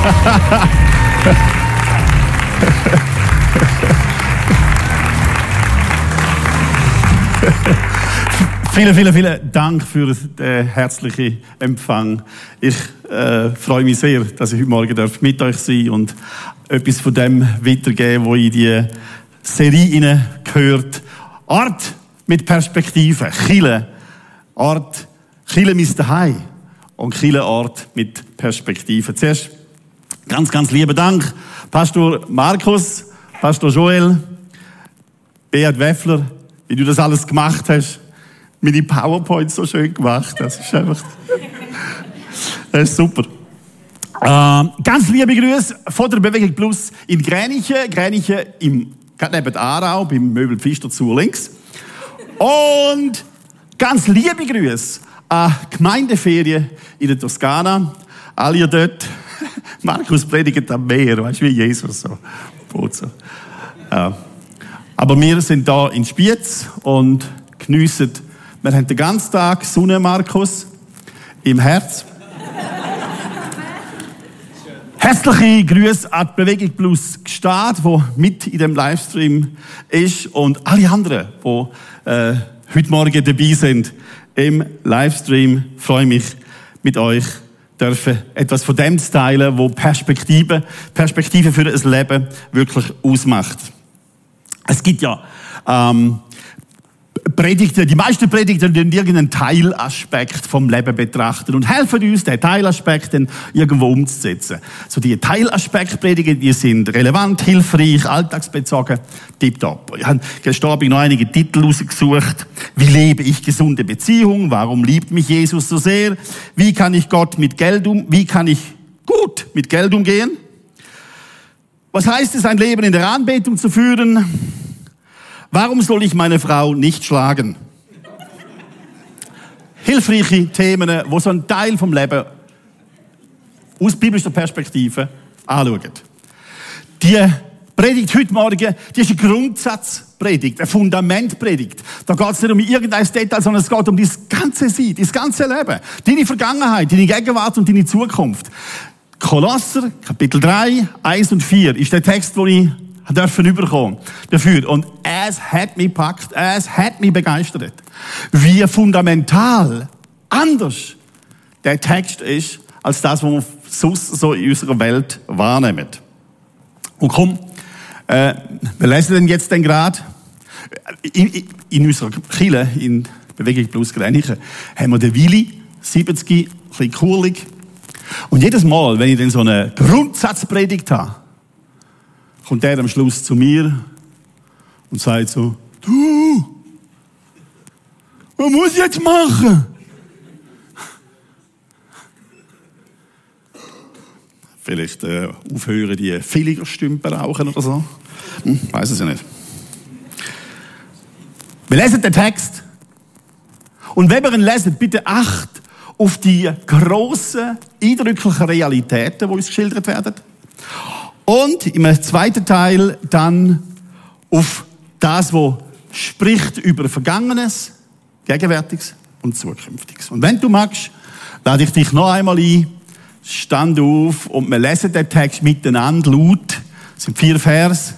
Vielen, vielen, vielen Dank für den herzlichen Empfang. Ich äh, freue mich sehr, dass ich heute Morgen darf mit euch sein und etwas von dem weitergeben, wo in die Serie gehört. Art mit Perspektive. Chile. Art. Chile ist daheim. Und Chile Art mit Perspektive. Zuerst ganz, ganz lieben Dank. Pastor Markus, Pastor Joel, Beat Weffler, wie du das alles gemacht hast. Meine PowerPoint so schön gemacht. Das ist einfach, das ist super. Ähm, ganz liebe Grüße von der Bewegung Plus in Gränichen. Gränichen im, gerade neben Aarau, beim Möbel Pfister zu links. Und ganz liebe Grüße an Gemeindeferien in der Toskana. Alle dort. Markus predigt am Meer, weißt du, wie Jesus so. Ja. Aber wir sind da in Spiez und geniessen, wir haben den ganzen Tag Sonne, Markus, im Herz. Herzliche Grüße an die Bewegung Plus Gstaad, die mit in dem Livestream ist und alle anderen, die äh, heute Morgen dabei sind im Livestream. Ich freue mich mit euch dürfen etwas von dem teilen, wo Perspektive, Perspektive für das Leben wirklich ausmacht. Es gibt ja ähm, Predigten, die meisten Predigten, die irgendeinen Teilaspekt vom Leben betrachten und helfen uns, den Teilaspekt dann irgendwo umzusetzen. So die Teilaspektpredigen, die sind relevant, hilfreich, alltagsbezogen, tipptopp. Ich habe gestern noch einige Titel rausgesucht. Wie lebe ich gesunde Beziehung? Warum liebt mich Jesus so sehr? Wie kann ich Gott mit Geld um, wie kann ich gut mit Geld umgehen? Was heißt es, ein Leben in der Anbetung zu führen? Warum soll ich meine Frau nicht schlagen? Hilfreiche Themen, wo so ein Teil vom Leben aus biblischer Perspektive anschauen. Die Predigt heute Morgen, die ist eine Grundsatzpredigt, eine Fundamentpredigt. Da geht es nicht um irgendein Detail, sondern es geht um das ganze Sein, das ganze Leben. Deine Vergangenheit, deine Gegenwart und deine Zukunft. Kolosser, Kapitel 3, 1 und 4 ist der Text, wo ich dürfen überkommen dafür. Und es hat mich gepackt, es hat mich begeistert. Wie fundamental anders der Text ist, als das, was wir sonst so in unserer Welt wahrnehmen. Und komm, äh, wir lesen denn jetzt den Grad. In, in, unserer Kille, in Bewegung Plus Grenchen, haben wir den Willi, 70, ein bisschen kurlig. Und jedes Mal, wenn ich dann so eine Grundsatzpredigt habe, kommt er am Schluss zu mir und sagt so, du, was muss ich jetzt machen? Vielleicht äh, aufhören, die Filiger Stümper rauchen oder so. Hm, weiß es ja nicht. Wir lesen den Text. Und wenn wir ihn lesen, bitte acht auf die grossen, eindrücklichen Realitäten, die uns geschildert werden. Und im zweiten Teil dann auf das, was spricht über Vergangenes, Gegenwärtiges und Zukünftiges. Und wenn du magst, lade ich dich noch einmal ein, stand auf und wir lesen den Text miteinander laut. Es sind vier Vers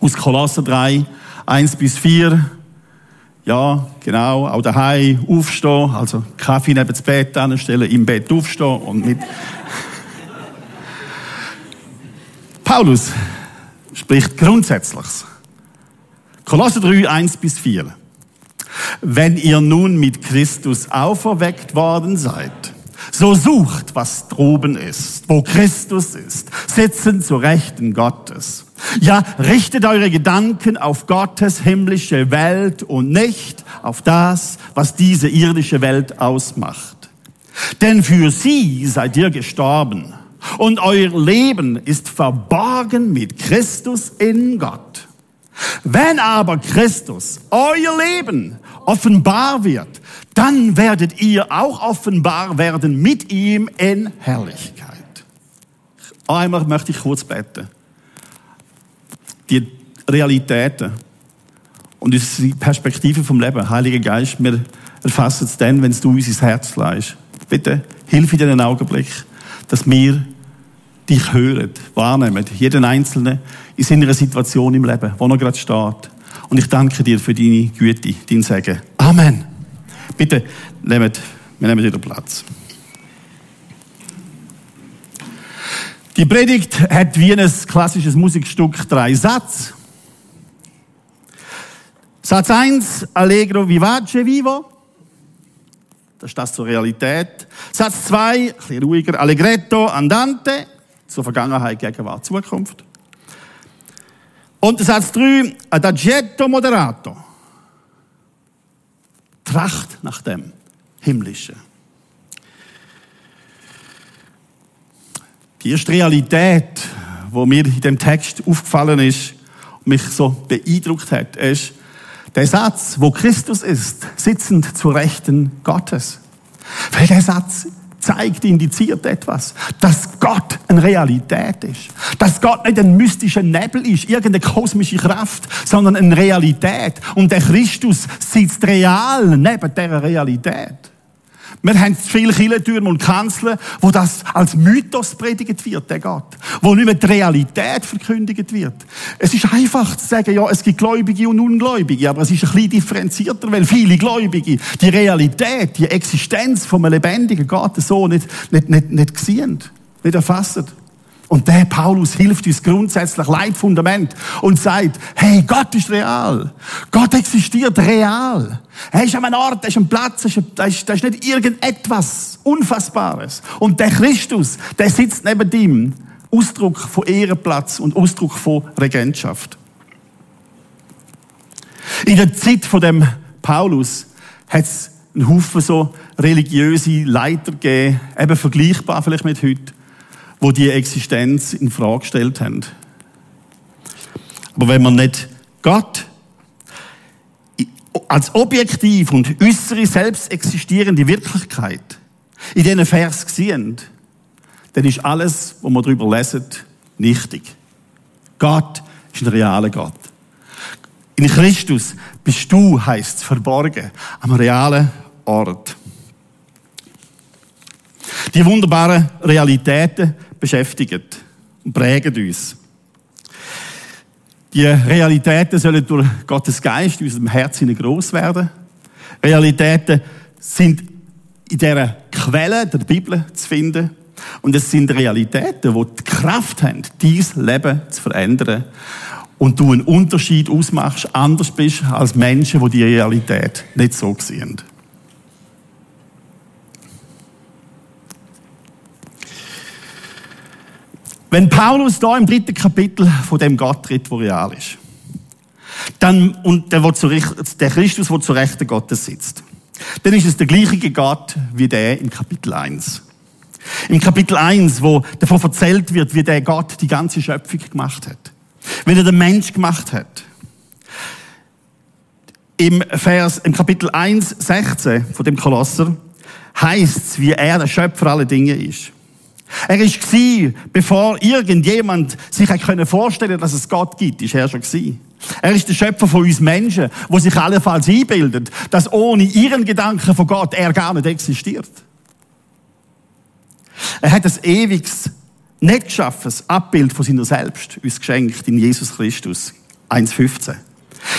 aus Kolosser 3, 1 bis 4. Ja, genau, auch daheim aufstehen, also Kaffee neben das Bett anstellen, im Bett aufstehen und mit Paulus spricht Grundsätzliches. Kolosser 3, 1 bis 4. Wenn ihr nun mit Christus auferweckt worden seid, so sucht, was droben ist, wo Christus ist, sitzen zur Rechten Gottes. Ja, richtet eure Gedanken auf Gottes himmlische Welt und nicht auf das, was diese irdische Welt ausmacht. Denn für sie seid ihr gestorben und euer Leben ist verborgen mit Christus in Gott. Wenn aber Christus, euer Leben, offenbar wird, dann werdet ihr auch offenbar werden mit ihm in Herrlichkeit. Einmal möchte ich kurz beten. Die Realitäten und die Perspektive vom Leben, Heiliger Geist, wir erfassen es dann, wenn du uns ins Herz leist. Bitte hilf in diesen Augenblick, dass wir dich hören, wahrnehmen, jeden Einzelnen in seiner Situation im Leben, wo er gerade steht. Und ich danke dir für deine Güte, dein Segen. Amen. Bitte, nehmt, wir nehmen wieder Platz. Die Predigt hat wie ein klassisches Musikstück drei Sätze. Satz 1, Allegro vivace vivo. Das ist das zur Realität. Satz 2, ein bisschen ruhiger, Allegretto andante. Zur Vergangenheit, Gegenwart, Zukunft. Und Satz 3, Adagietto moderato. Tracht nach dem Himmlischen. Die erste Realität, wo mir in dem Text aufgefallen ist und mich so beeindruckt hat, ist der Satz, wo Christus ist, sitzend zur Rechten Gottes. Weil der Satz zeigt, indiziert etwas, dass Gott eine Realität ist. Dass Gott nicht ein mystischer Nebel ist, irgendeine kosmische Kraft, sondern eine Realität. Und der Christus sitzt real neben dieser Realität. Wir haben viele Kirchentürme und Kanzeln, wo das als Mythos predigt wird, der Gott. Wo nicht mehr die Realität verkündigt wird. Es ist einfach zu sagen, ja, es gibt Gläubige und Ungläubige, aber es ist ein bisschen differenzierter, weil viele Gläubige die Realität, die Existenz vom lebendigen Gott so nicht, nicht, nicht, nicht sehen, nicht erfassen. Und der Paulus hilft uns grundsätzlich Leitfundament und sagt, hey, Gott ist real. Gott existiert real. Er ist an einem Ort, er ist ein Platz, er ist, ist nicht irgendetwas Unfassbares. Und der Christus, der sitzt neben ihm. Ausdruck von Ehrenplatz und Ausdruck von Regentschaft. In der Zeit von dem Paulus hat es einen Haufen so religiöse Leiter gegeben, eben vergleichbar vielleicht mit heute, wo die Existenz in Frage gestellt haben. Aber wenn man nicht Gott als objektiv und äußere selbst existierende Wirklichkeit in diesen Vers sehen, dann ist alles, was man darüber lesen, nichtig. Gott ist ein realer Gott. In Christus bist du, heißt verborgen, am realen Ort. Die wunderbaren Realitäten beschäftigen und prägen uns. Die Realitäten sollen durch Gottes Geist in unserem Herzen groß werden. Realitäten sind in dieser Quelle der Bibel zu finden. Und es sind Realitäten, die die Kraft haben, dein Leben zu verändern. Und du einen Unterschied ausmachst, anders bist als Menschen, die die Realität nicht so sehen. Wenn Paulus da im dritten Kapitel von dem Gott tritt, wo real ist, dann, und der, wo zu, der Christus, der zu Rechten Gottes sitzt, dann ist es der gleiche Gott wie der im Kapitel 1. Im Kapitel 1, wo davon erzählt wird, wie der Gott die ganze Schöpfung gemacht hat. Wie er den Mensch gemacht hat. Im Vers, im Kapitel 1, 16 von dem Kolosser heißt es, wie er der Schöpfer aller Dinge ist. Er war, bevor irgendjemand sich vorstellen konnte, dass es Gott gibt, ist er schon gewesen. Er ist der Schöpfer von uns Menschen, wo sich allenfalls einbildet, dass ohne ihren Gedanken von Gott er gar nicht existiert. Er hat ein ewiges, nicht geschaffenes Abbild von seiner Selbst uns geschenkt in Jesus Christus. 1,15.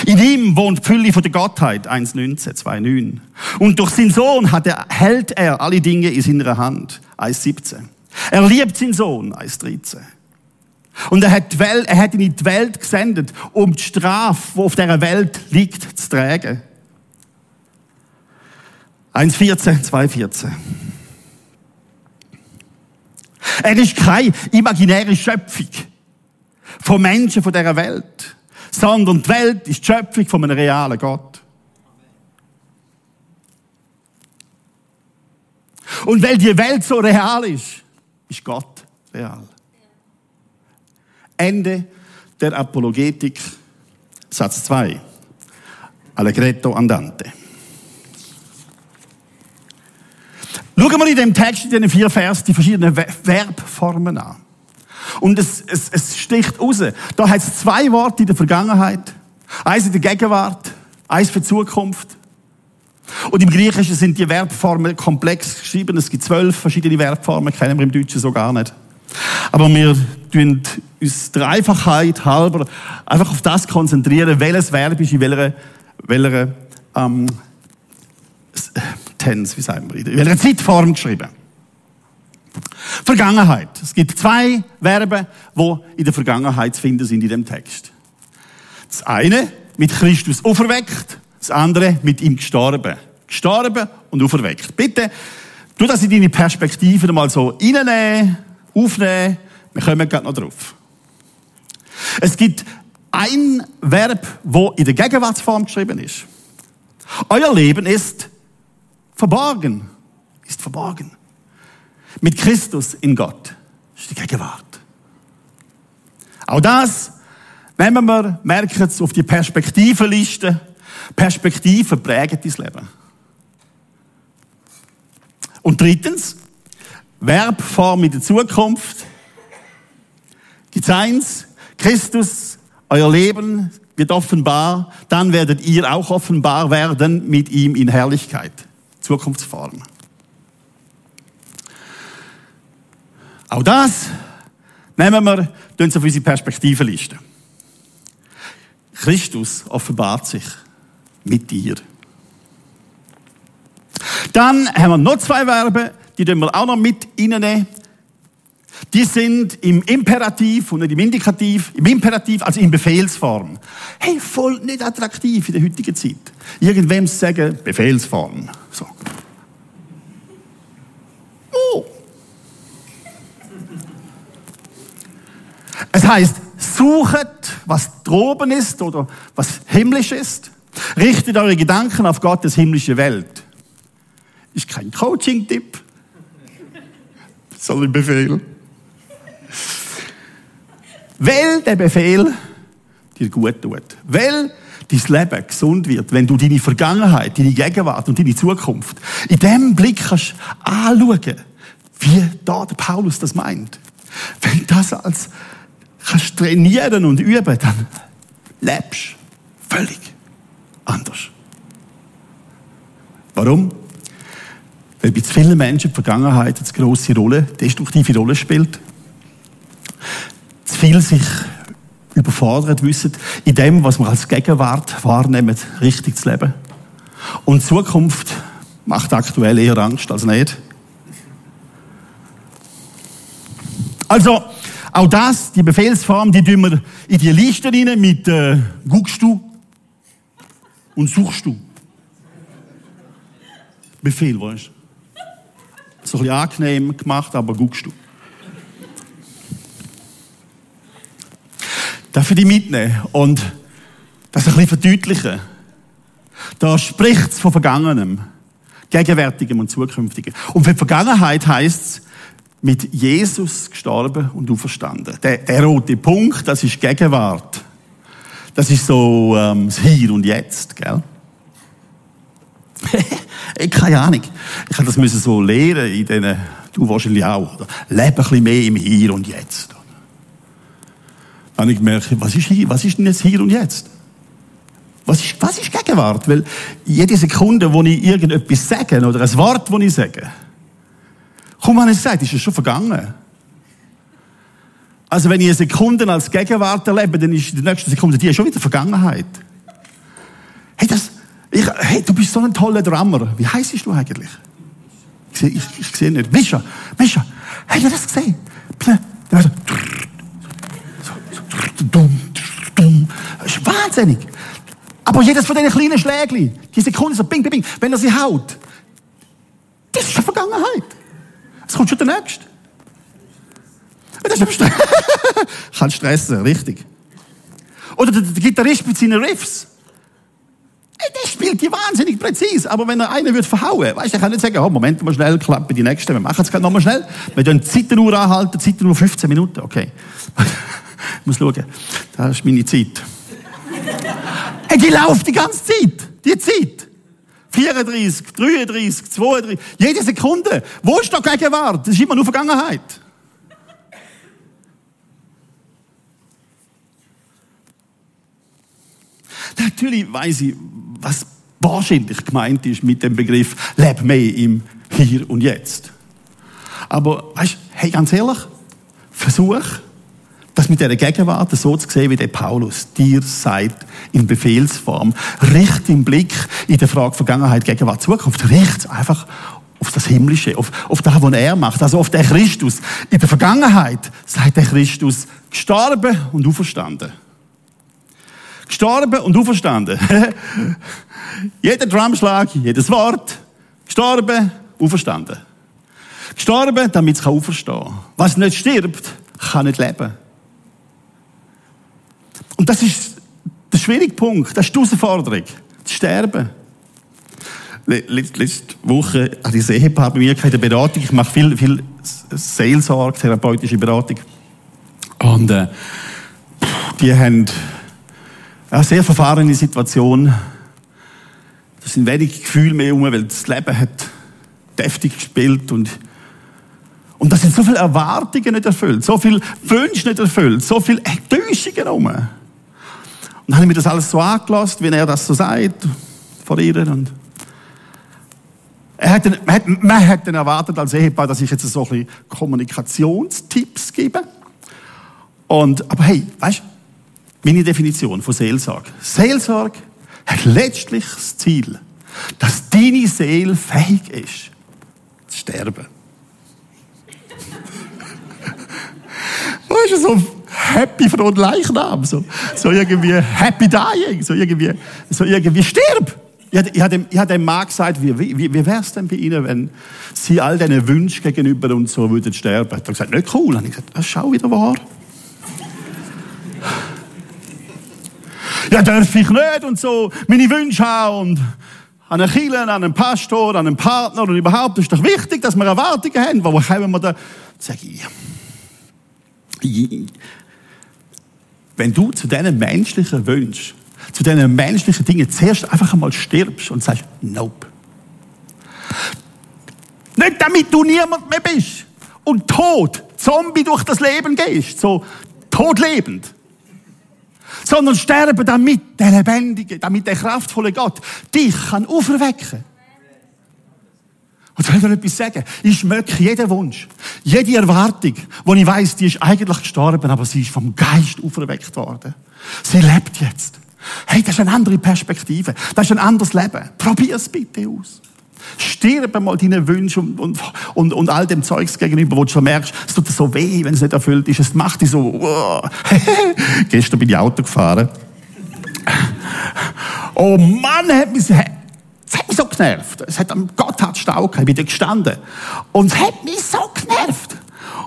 In ihm wohnt die Fülle von der Gottheit. 1,19, 2,9. Und durch seinen Sohn hat er, hält er alle Dinge in seiner Hand. 1,17. Er liebt seinen Sohn, 1,13. Und er hat, Welt, er hat ihn in die Welt gesendet, um die Strafe, die auf dieser Welt liegt, zu tragen. 1,14, 2,14. Er ist keine imaginäre Schöpfung von Menschen von dieser Welt, sondern die Welt ist die Schöpfung von einem realen Gott. Und weil die Welt so real ist, ist Gott real. Ende der Apologetik, Satz 2. Allegretto andante. Schauen wir in dem Text, in den vier Vers, die verschiedenen Verbformen an. Und es, es, es sticht raus. Da hat es zwei Worte in der Vergangenheit, eins in der Gegenwart, eins für die Zukunft. Und im Griechischen sind die Verbformen komplex geschrieben. Es gibt zwölf verschiedene Verbformen, kennen wir im Deutschen so gar nicht. Aber wir tun uns der Einfachheit halber einfach auf das konzentrieren, welches Verb ist in welcher, welcher ähm, Tense, wie sagen wir, in welcher Zeitform geschrieben. Vergangenheit. Es gibt zwei Verben, die in der Vergangenheit zu finden sind in dem Text. Das eine mit Christus auferweckt, das andere mit ihm gestorben. Gestorben und auferweckt. Bitte, tu das in deine Perspektive mal so reinnehmen, aufnehmen. Wir kommen gerade noch drauf. Es gibt ein Verb, wo in der Gegenwartsform geschrieben ist. Euer Leben ist verborgen. Ist verborgen. Mit Christus in Gott. Ist die Gegenwart. Auch das nehmen wir, merken es auf die Perspektivenliste. Perspektiven prägen dein Leben. Und drittens, Verbform in der Zukunft. Gibt's eins, Christus, euer Leben wird offenbar, dann werdet ihr auch offenbar werden mit ihm in Herrlichkeit. Zukunftsform. Auch das nehmen wir, tun auf unsere Perspektivenliste. Christus offenbart sich mit dir. Dann haben wir noch zwei Verben, die wir auch noch mit reinnehmen. Die sind im Imperativ und nicht im Indikativ. Im Imperativ, also in Befehlsform. Hey, voll nicht attraktiv in der heutigen Zeit. Irgendwem sagen, Befehlsform. So. Oh. Es heißt, suchet, was droben ist oder was himmlisch ist. Richtet eure Gedanken auf Gottes himmlische Welt. Ist kein Coaching-Tipp, sondern Befehl. Weil der Befehl dir gut tut. Weil dein Leben gesund wird, wenn du deine Vergangenheit, deine Gegenwart und deine Zukunft in dem Blick kannst anschauen, wie da der Paulus das meint. Wenn du das als kannst trainieren und üben, dann lebst völlig anders. Warum? Weil bei zu vielen Menschen die Vergangenheit eine grosse Rolle, destruktive Rolle spielt. Zu viel sich überfordert wissen, in dem, was wir als Gegenwart wahrnehmen, richtig zu leben. Und Zukunft macht aktuell eher Angst als nicht. Also, auch das, die Befehlsform, die tun wir in die Liste rein mit äh, guckst du und suchst du. Befehl, weißt du? So ein bisschen angenehm gemacht, aber guckst du. Darf ich die mitnehmen und das ein bisschen verdeutlichen? Da spricht es von Vergangenem, Gegenwärtigem und Zukünftigem. Und für die Vergangenheit heißt es, mit Jesus gestorben und auferstanden. Der, der rote Punkt, das ist Gegenwart. Das ist so ähm, das Hier und Jetzt, gell? ich keine Ahnung. Ich habe das müssen so lernen in diesen, du wahrscheinlich auch. Oder? Lebe ein bisschen mehr im Hier und Jetzt. Dann habe ich gemerkt, was ist, hier, was ist denn jetzt Hier und Jetzt? Was ist, was ist Gegenwart? Weil jede Sekunde, wo ich irgendetwas sage oder ein Wort, das ich sage, Komm, man sagt, ist es schon vergangen. Also wenn ich eine Sekunde als Gegenwart erlebe, dann ist die nächste Sekunde die schon wieder Vergangenheit. Hey, das, ich, hey, du bist so ein toller Drummer. Wie heißt du eigentlich? Ich, sehe, ich, ich sehe nicht. Mischa, Mischa, hast du das gesehen? Das ist wahnsinnig. Aber jedes von diesen kleinen Schlägchen, die Sekunde so bing, bing, bing, wenn er sie haut, das ist schon Vergangenheit. Es kommt schon der Nächste. Kann stressen, richtig. Oder der, der Gitarrist mit seinen Riffs. Der spielt die wahnsinnig präzise. Aber wenn er einen wird verhauen, weißt du, er kann nicht sagen, oh, Moment mal schnell, klappe die nächste. Wir machen es gerade nochmal schnell. Wir tun die Zeitenuhr anhalten, Zeitenuhr 15 Minuten, okay. ich muss schauen. Das ist meine Zeit. hey, die läuft die ganze Zeit. Die Zeit. 34, 33, 32, jede Sekunde. Wo ist da Gegenwart? Das ist immer nur Vergangenheit. Natürlich weiß ich, was wahrscheinlich gemeint ist mit dem Begriff Leb mehr im Hier und Jetzt. Aber, weißt, hey, ganz ehrlich, Versuch, das mit dieser Gegenwart so zu sehen wie der Paulus dir sagt in Befehlsform. Richt den Blick in der Frage Vergangenheit, Gegenwart, Zukunft. Richt einfach auf das Himmlische, auf, auf das, was er macht, also auf den Christus. In der Vergangenheit sagt der Christus gestorben und auferstanden. Gestorben und auferstanden. Jeder Drumschlag, jedes Wort. Gestorben, auferstanden. Gestorben, damit es auferstehen kann. Was nicht stirbt, kann nicht leben. Und das ist der schwierige Punkt, das ist die Herausforderung. Das Sterben. Letzte Woche hatte ich ein Ehepaar bei mir in der Beratung. Ich mache viel, viel Seelsorge, therapeutische Beratung. Und äh, die haben eine sehr verfahrene Situation. Da sind wenig Gefühle mehr um, weil das Leben hat deftig gespielt und und da sind so viele Erwartungen nicht erfüllt, so viele Wünsche nicht erfüllt, so viele Enttäuschungen rum. Und dann habe ich mir das alles so angelassen, wie er das so sagt, vor ihr. Und er hat, man, hat, man hat dann erwartet als Ehepaar, dass ich jetzt so ein bisschen Kommunikationstipps gebe. Und, aber hey, weißt du, meine Definition von Seelsorge. Seelsorge hat letztlich das Ziel, dass deine Seele fähig ist, zu sterben. weißt du, so Happy Front Leichnam, so, so irgendwie Happy Dying, so irgendwie, so irgendwie stirb. Ich habe, dem, habe dem Mann gesagt, wie, wie, wie wäre es denn bei Ihnen, wenn Sie all diesen Wünschen gegenüber und so würden sterben? Er hat gesagt, nicht cool. Und ich gesagt, das schau wieder wahr. Ja, darf ich nicht und so meine Wünsche haben und an einen Kirche, an einen Pastor, an einen Partner und überhaupt, ist doch wichtig, dass wir Erwartungen haben. Wo kommen wir da? Sag ich, wenn du zu diesen menschlichen Wünschen, zu diesen menschlichen Dingen zuerst einfach einmal stirbst und sagst, nope. Nicht damit du niemand mehr bist und tot, Zombie durch das Leben gehst, so todlebend. Sondern sterben, damit der Lebendige, damit der kraftvolle Gott dich kann auferwecken und soll ich dir etwas sagen? Ich schmecke jeden Wunsch, jede Erwartung, wo ich weiß, die ist eigentlich gestorben, aber sie ist vom Geist auferweckt worden. Sie lebt jetzt. Hey, das ist eine andere Perspektive. Das ist ein anderes Leben. Probier es bitte aus. Stirb mal deinen Wünschen und, und, und, all dem Zeugs gegenüber, wo du schon merkst, es tut dir so weh, wenn es nicht erfüllt ist. Es macht dich so, oh. Gestern bin ich Auto gefahren. Oh Mann, hat mich, es hat mich so genervt. Es hat am Gotthardstau gehabt, ich bin gestanden. Und es hat mich so genervt.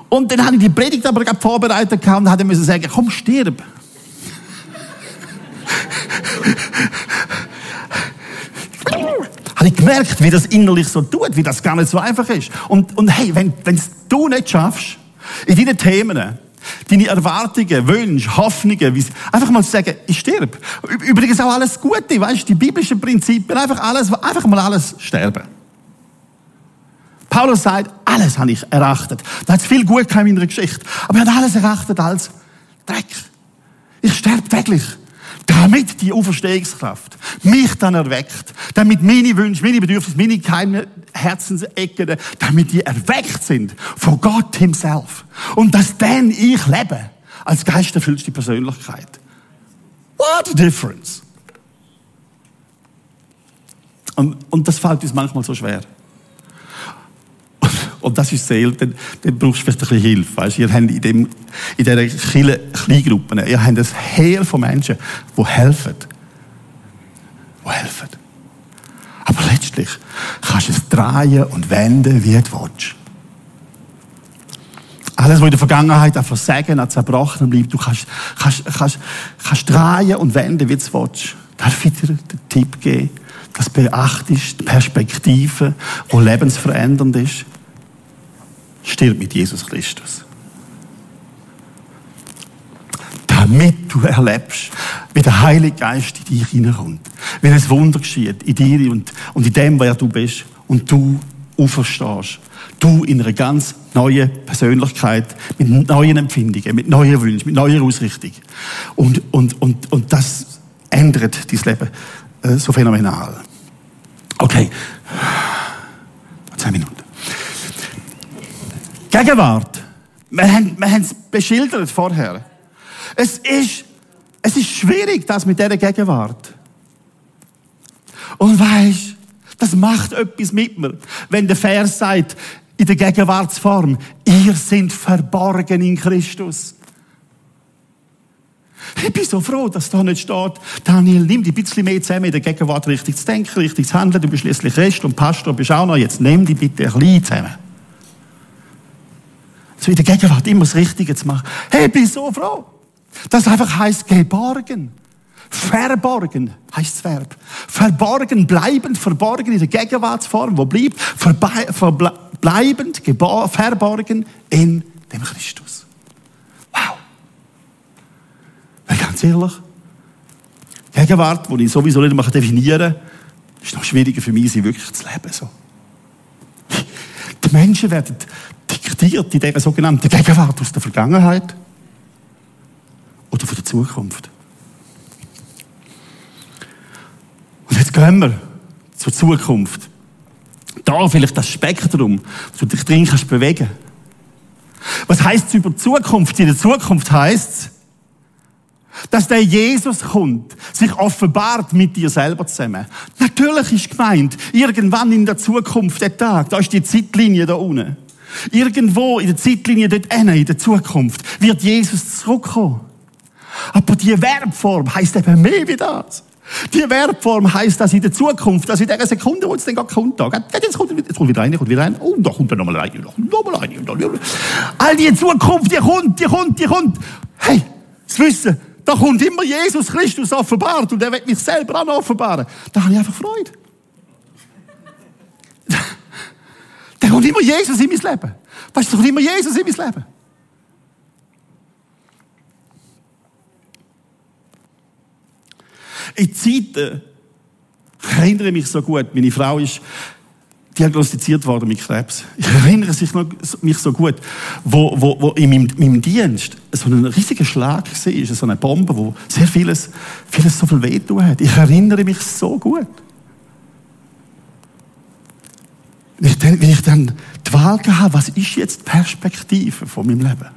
Und dann habe ich die Predigt aber gerade vorbereitet und hatte müssen sagen, komm, stirb. Habe ich gemerkt, wie das innerlich so tut, wie das gar nicht so einfach ist. Und, und hey, wenn, wenn du nicht schaffst, in deinen Themen, deine Erwartungen, Wünsche, Hoffnungen, einfach mal sagen, ich sterbe. Übrigens auch alles Gute, weißt du, die biblischen Prinzipien, einfach alles, einfach mal alles sterben. Paulus sagt, alles habe ich erachtet. Da hat es viel gut in meiner Geschichte. Aber er hat alles erachtet als Dreck. Ich sterbe täglich. Damit die Auferstehungskraft mich dann erweckt. Damit meine Wünsche, meine Bedürfnisse, meine geheimen Herzensecken, damit die erweckt sind von Gott himself. Und dass dann ich lebe als geisterfüllte Persönlichkeit. What a difference. Und, und das fällt uns manchmal so schwer. Und das ist Seele, dann, dann brauchst du vielleicht ein bisschen Hilfe. Weißt? Ihr habt in, dem, in dieser Kleingruppen, ihr habt ein Heer von Menschen, die helfen. Die helfen. Aber letztlich kannst du es drehen und wenden, wie du willst. Alles, was in der Vergangenheit an Versagen, an Zerbrochenem bleibt, du kannst, kannst, kannst, kannst drehen und wenden, wie du willst. Darf ich dir den Tipp geben, dass beachtest die Perspektive, die lebensverändernd ist? Stirb mit Jesus Christus. damit du erlebst, wie der Heilige Geist in dich hineinkommt. Wie ein Wunder geschieht in dir und, und in dem, wer du bist. Und du auferstehst. Du in einer ganz neuen Persönlichkeit, mit neuen Empfindungen, mit neuen Wünschen, mit neuer Ausrichtung. Und, und, und, und das ändert dein Leben äh, so phänomenal. Okay. Zehn Minuten. Gegenwart Wir haben, wir haben es beschildert vorher. Es ist, es ist schwierig, das mit dieser Gegenwart. Und weisst, das macht etwas mit mir, wenn der Vers sagt, in der Gegenwartsform, ihr sind verborgen in Christus. Ich bin so froh, dass da nicht steht, Daniel, nimm ein bisschen mehr zusammen in der Gegenwart richtig zu denken, richtig zu handeln. Du bist schließlich Rest und Pastor, bist auch noch. Jetzt nimm dich bitte ein bisschen zusammen. So in der Gegenwart immer das Richtige zu machen. Hey, bin so froh. Das einfach heißt geborgen. Verborgen heißt das Verb. Verborgen, bleibend, verborgen in der Gegenwartsform, wo bleibt, verbleibend, verborgen in dem Christus. Wow. Weil ganz ehrlich, Gegenwart, die ich sowieso nicht mehr definieren kann, ist noch schwieriger für mich, sie wirklich zu leben. So. Die Menschen werden diktiert in dieser sogenannten Gegenwart aus der Vergangenheit oder von der Zukunft. Und jetzt gehen wir zur Zukunft. Da vielleicht das Spektrum, dass du dich drin kannst bewegen. Was heißt es über die Zukunft? In der Zukunft heißt es, dass der Jesus kommt, sich offenbart mit dir selber zusammen. Natürlich ist gemeint, irgendwann in der Zukunft, der Tag, da ist die Zeitlinie da unten. Irgendwo in der Zeitlinie dort in der Zukunft, wird Jesus zurückkommen. Aber die Verbform heißt eben mehr wie das. Die Verbform heißt, dass in der Zukunft, dass in der Sekunde, wo es dann gerade kommt, da, jetzt kommt, jetzt kommt wieder rein, kommt wieder rein, und da kommt er nochmal rein, nochmal rein, nochmal All die Zukunft, die kommt, die kommt, die kommt. Hey, das Wissen, da kommt immer Jesus Christus offenbart und er wird mich selber auch offenbaren. Da habe ich einfach Freude. Da kommt immer Jesus in mein Leben. Weißt du, da kommt immer Jesus in mein Leben. In Zeiten, ich erinnere mich so gut, meine Frau ist diagnostiziert worden mit Krebs. Ich erinnere mich so gut, wo, wo, wo in meinem, meinem Dienst so ein riesiger Schlag war, so eine Bombe, wo sehr vieles, vieles so viel wehtun hat. Ich erinnere mich so gut. Wenn ich dann, die Wahl habe, was ist jetzt die Perspektive von meinem Leben?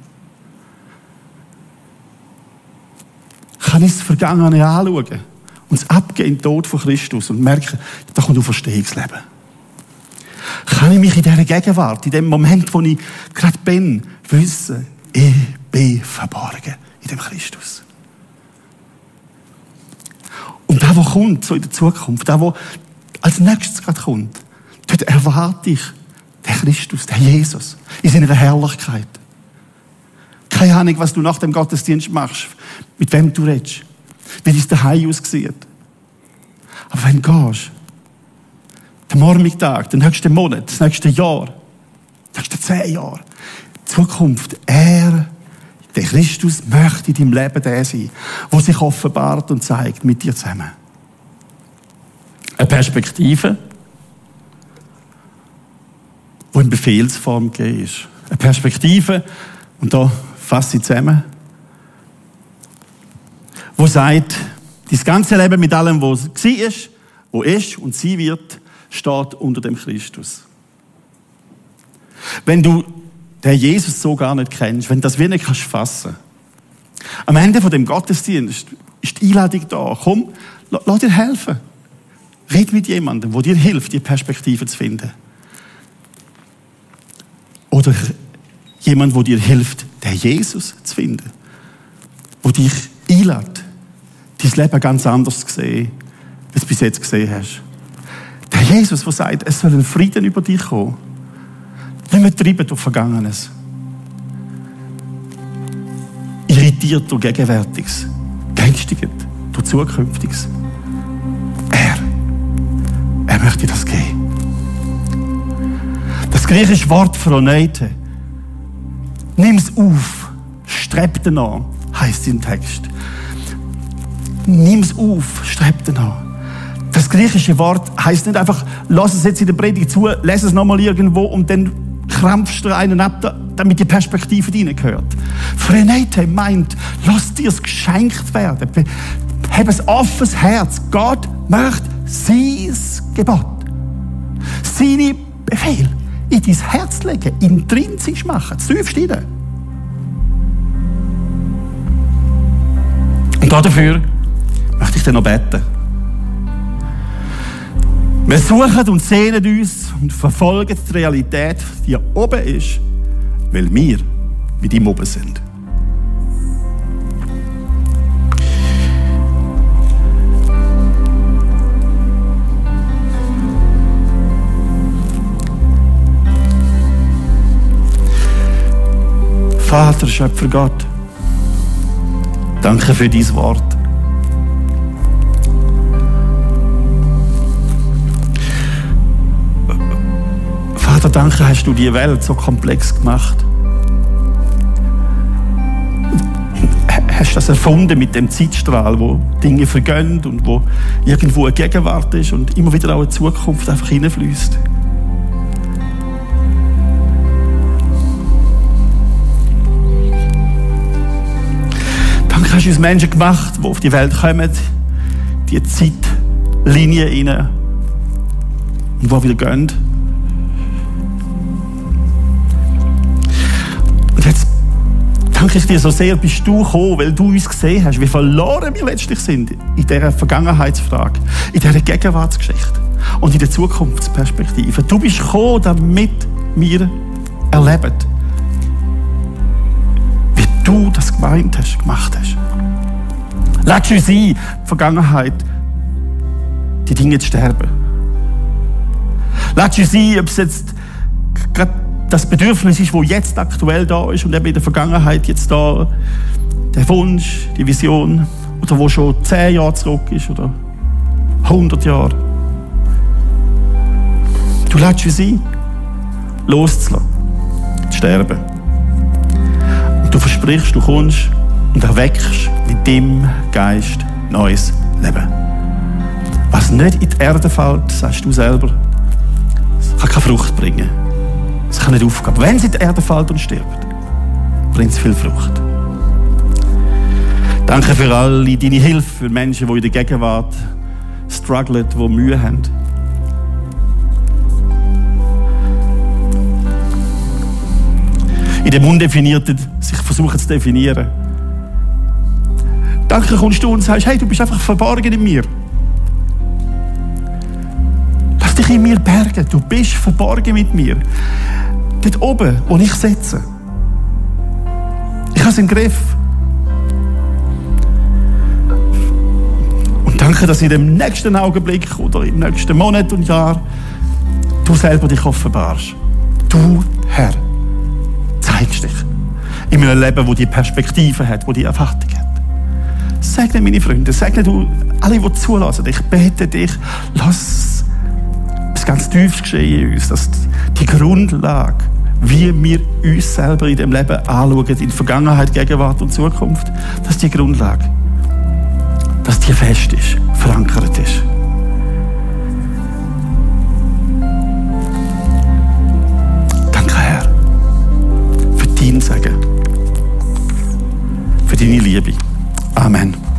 Kann ich das Vergangene anschauen? und das Abgehen den Tod von Christus und merken, da kommt Auferstehungsleben. Kann ich mich in dieser Gegenwart, in dem Moment, wo ich gerade bin, wissen, ich bin verborgen in dem Christus. Und da, wo kommt, so in der Zukunft, da, wo als nächstes gerade kommt, dort erwarte ich den Christus, den Jesus, in seiner Herrlichkeit. Keine Ahnung, was du nach dem Gottesdienst machst, mit wem du redest wie dein daheim aussieht. Aber wenn du gehst, der Morgentag, der nächste Monat, das nächste Jahr, das nächste zehn Jahre, Zukunft, er, der Christus, möchte in deinem Leben der sein, der sich offenbart und zeigt mit dir zusammen. Eine Perspektive, die in Befehlsform gegeben ist. Eine Perspektive, und da fasse ich zusammen, wo sagt, das ganze Leben mit allem, was ist, wo ist und sein wird, steht unter dem Christus. Wenn du den Jesus so gar nicht kennst, wenn du das wie nicht kannst fassen, am Ende von dem Gottesdienst ist die Einladung da. Komm, lass dir helfen. Red mit jemandem, der dir hilft, die Perspektive zu finden. Oder jemand, der dir hilft, den Jesus zu finden. Der dich einlädt dein Leben ganz anders sehen, als du bis jetzt gesehen hast. Der Jesus, der sagt, es soll ein Frieden über dich kommen. Nicht mehr treiben durch Vergangenes. Irritiert durch Gegenwärtiges. Geängstigt durch Zukünftiges. Er, er möchte das geben. Griechische Wort Phroneite. Es auf. Streb danach, heißt im Text nimm es auf, streib danach. Das griechische Wort heißt nicht einfach, lass es jetzt in der Predigt zu, lass es nochmal irgendwo und dann krampfst du einen ab, damit die Perspektive reingehört. Frenete meint, lass dir es geschenkt werden. Hab ein offenes Herz. Gott möchte sein Gebot, seine Befehl in dein Herz legen, intrinsisch machen, tiefst rein. Und dafür möchte ich dann noch beten. Wir suchen und sehnen uns und verfolgen die Realität, die oben ist, weil wir mit ihm oben sind. Vater, Schöpfer Gott, danke für dein Wort. Vater, danke, hast du die Welt so komplex gemacht. Hast das erfunden mit dem Zeitstrahl, wo Dinge vergönnt und wo irgendwo eine Gegenwart ist und immer wieder auch eine Zukunft einfach hineinfließt. Uns Menschen gemacht, die auf die Welt kommen, die Zeitlinie rein und die wieder gehen. Und jetzt danke ich dir so sehr, bist du gekommen, weil du uns gesehen hast, wie verloren wir letztlich sind in dieser Vergangenheitsfrage, in dieser Gegenwartsgeschichte und in der Zukunftsperspektive. Du bist gekommen, damit wir erleben, du das gemeint hast, gemacht hast. Lass uns ein, Vergangenheit, die Dinge zu sterben. Lass uns ein, ob es jetzt gerade das Bedürfnis ist, wo jetzt aktuell da ist und eben in der Vergangenheit jetzt da der Wunsch, die Vision oder wo schon zehn Jahre zurück ist oder 100 Jahre. Du lässt uns ein, loszulassen, zu sterben versprichst, du kommst und erweckst mit dem Geist neues Leben. Was nicht in die Erde fällt, sagst du selber, kann keine Frucht bringen. Es kann nicht aufgehen. Wenn es in die Erde fällt und stirbt, bringt es viel Frucht. Danke für alle deine Hilfe für Menschen, die in der Gegenwart strugglen, die Mühe haben. in dem Undefinierten sich versuchen zu definieren. Danke kommst du und sagst, hey, du bist einfach verborgen in mir. Lass dich in mir bergen. Du bist verborgen mit mir. Dort oben, wo ich sitze. Ich habe es im Griff. Und danke, dass in dem nächsten Augenblick oder im nächsten Monat und Jahr du selber dich offenbarst. Du, Herr. In einem Leben, wo die Perspektive hat, wo die Erwartung hat. Segne meine Freunde, segne du alle, die zulassen. Ich bete dich, lass es ganz tiefst geschehen in uns, dass die Grundlage, wie wir uns selber in dem Leben anschauen, in Vergangenheit, Gegenwart und Zukunft, dass die Grundlage, dass die fest ist, verankert ist. dein Segen, für deine Liebe. Amen.